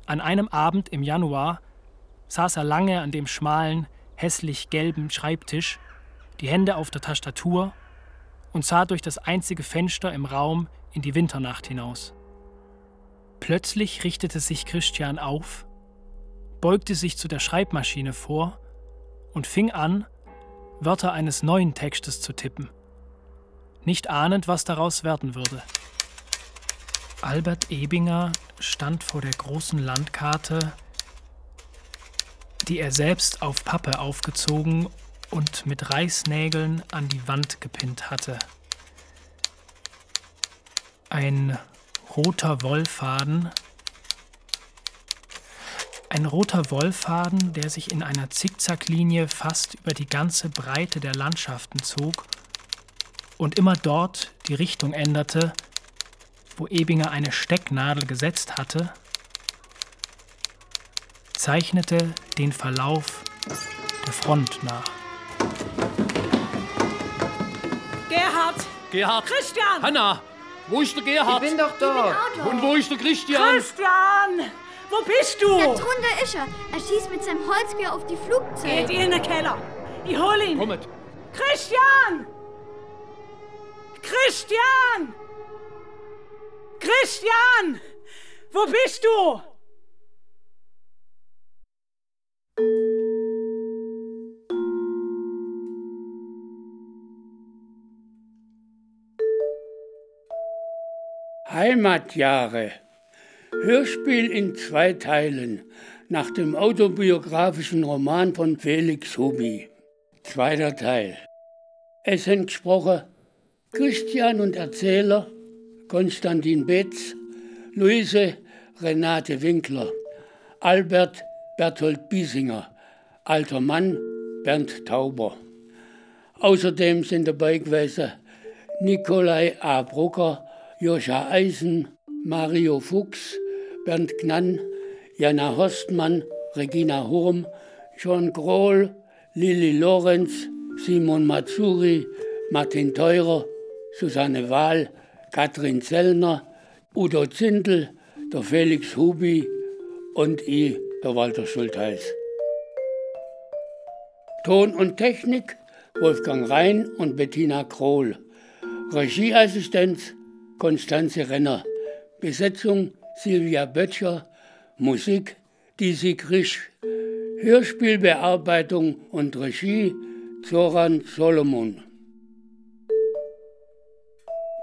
An einem Abend im Januar saß er lange an dem schmalen, hässlich gelben Schreibtisch, die Hände auf der Tastatur und sah durch das einzige Fenster im Raum in die Winternacht hinaus. Plötzlich richtete sich Christian auf, beugte sich zu der Schreibmaschine vor und fing an, Wörter eines neuen Textes zu tippen nicht ahnend, was daraus werden würde. Albert Ebinger stand vor der großen Landkarte, die er selbst auf Pappe aufgezogen und mit Reißnägeln an die Wand gepinnt hatte. Ein roter Wollfaden, ein roter Wollfaden, der sich in einer Zickzacklinie fast über die ganze Breite der Landschaften zog und immer dort die Richtung änderte, wo Ebinger eine Stecknadel gesetzt hatte, zeichnete den Verlauf der Front nach. Gerhard! Gerhard! Christian! Hanna! Wo ist der Gerhard? Ich bin doch da. Und wo ist der Christian? Christian! Wo bist du? Da drunter ist er. Er schießt mit seinem Holzgewehr auf die Flugzeuge. Geht ihr in den Keller. Ich hol ihn. Kommet. Christian! Christian! Christian! Wo bist du? Heimatjahre. Hörspiel in zwei Teilen nach dem autobiografischen Roman von Felix Hubi. Zweiter Teil. Es sind gesprochen Christian und Erzähler Konstantin Betz, Luise Renate Winkler, Albert Berthold Biesinger, alter Mann Bernd Tauber. Außerdem sind dabei gewesen Nikolai A. Brucker, Joscha Eisen, Mario Fuchs, Bernd Gnann, Jana Horstmann, Regina Hurm, John Grohl, Lili Lorenz, Simon Mazzuri, Martin Teurer, Susanne Wahl, Katrin Zellner, Udo Zindel, der Felix Hubi und ich, der Walter Schultheiß. Ton und Technik Wolfgang Rhein und Bettina Krohl. Regieassistenz Konstanze Renner. Besetzung Silvia Böttcher. Musik Disi Krisch. Hörspielbearbeitung und Regie Zoran Solomon.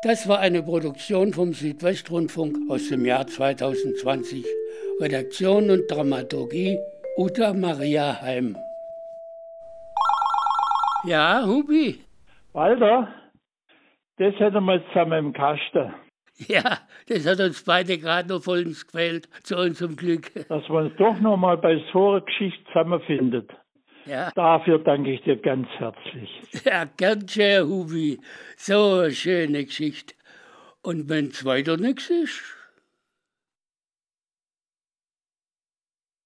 Das war eine Produktion vom Südwestrundfunk aus dem Jahr 2020. Redaktion und Dramaturgie Uta Maria Heim. Ja, Hubi? Walter, das hätten wir jetzt zusammen im Kasten. Ja, das hat uns beide gerade noch vollends gefällt, zu unserem Glück. Dass man uns doch noch mal bei so einer Geschichte zusammenfindet. Ja. Dafür danke ich dir ganz herzlich. Ja, gern schön, Hubi. So eine schöne Geschichte. Und wenn's weiter nichts ist,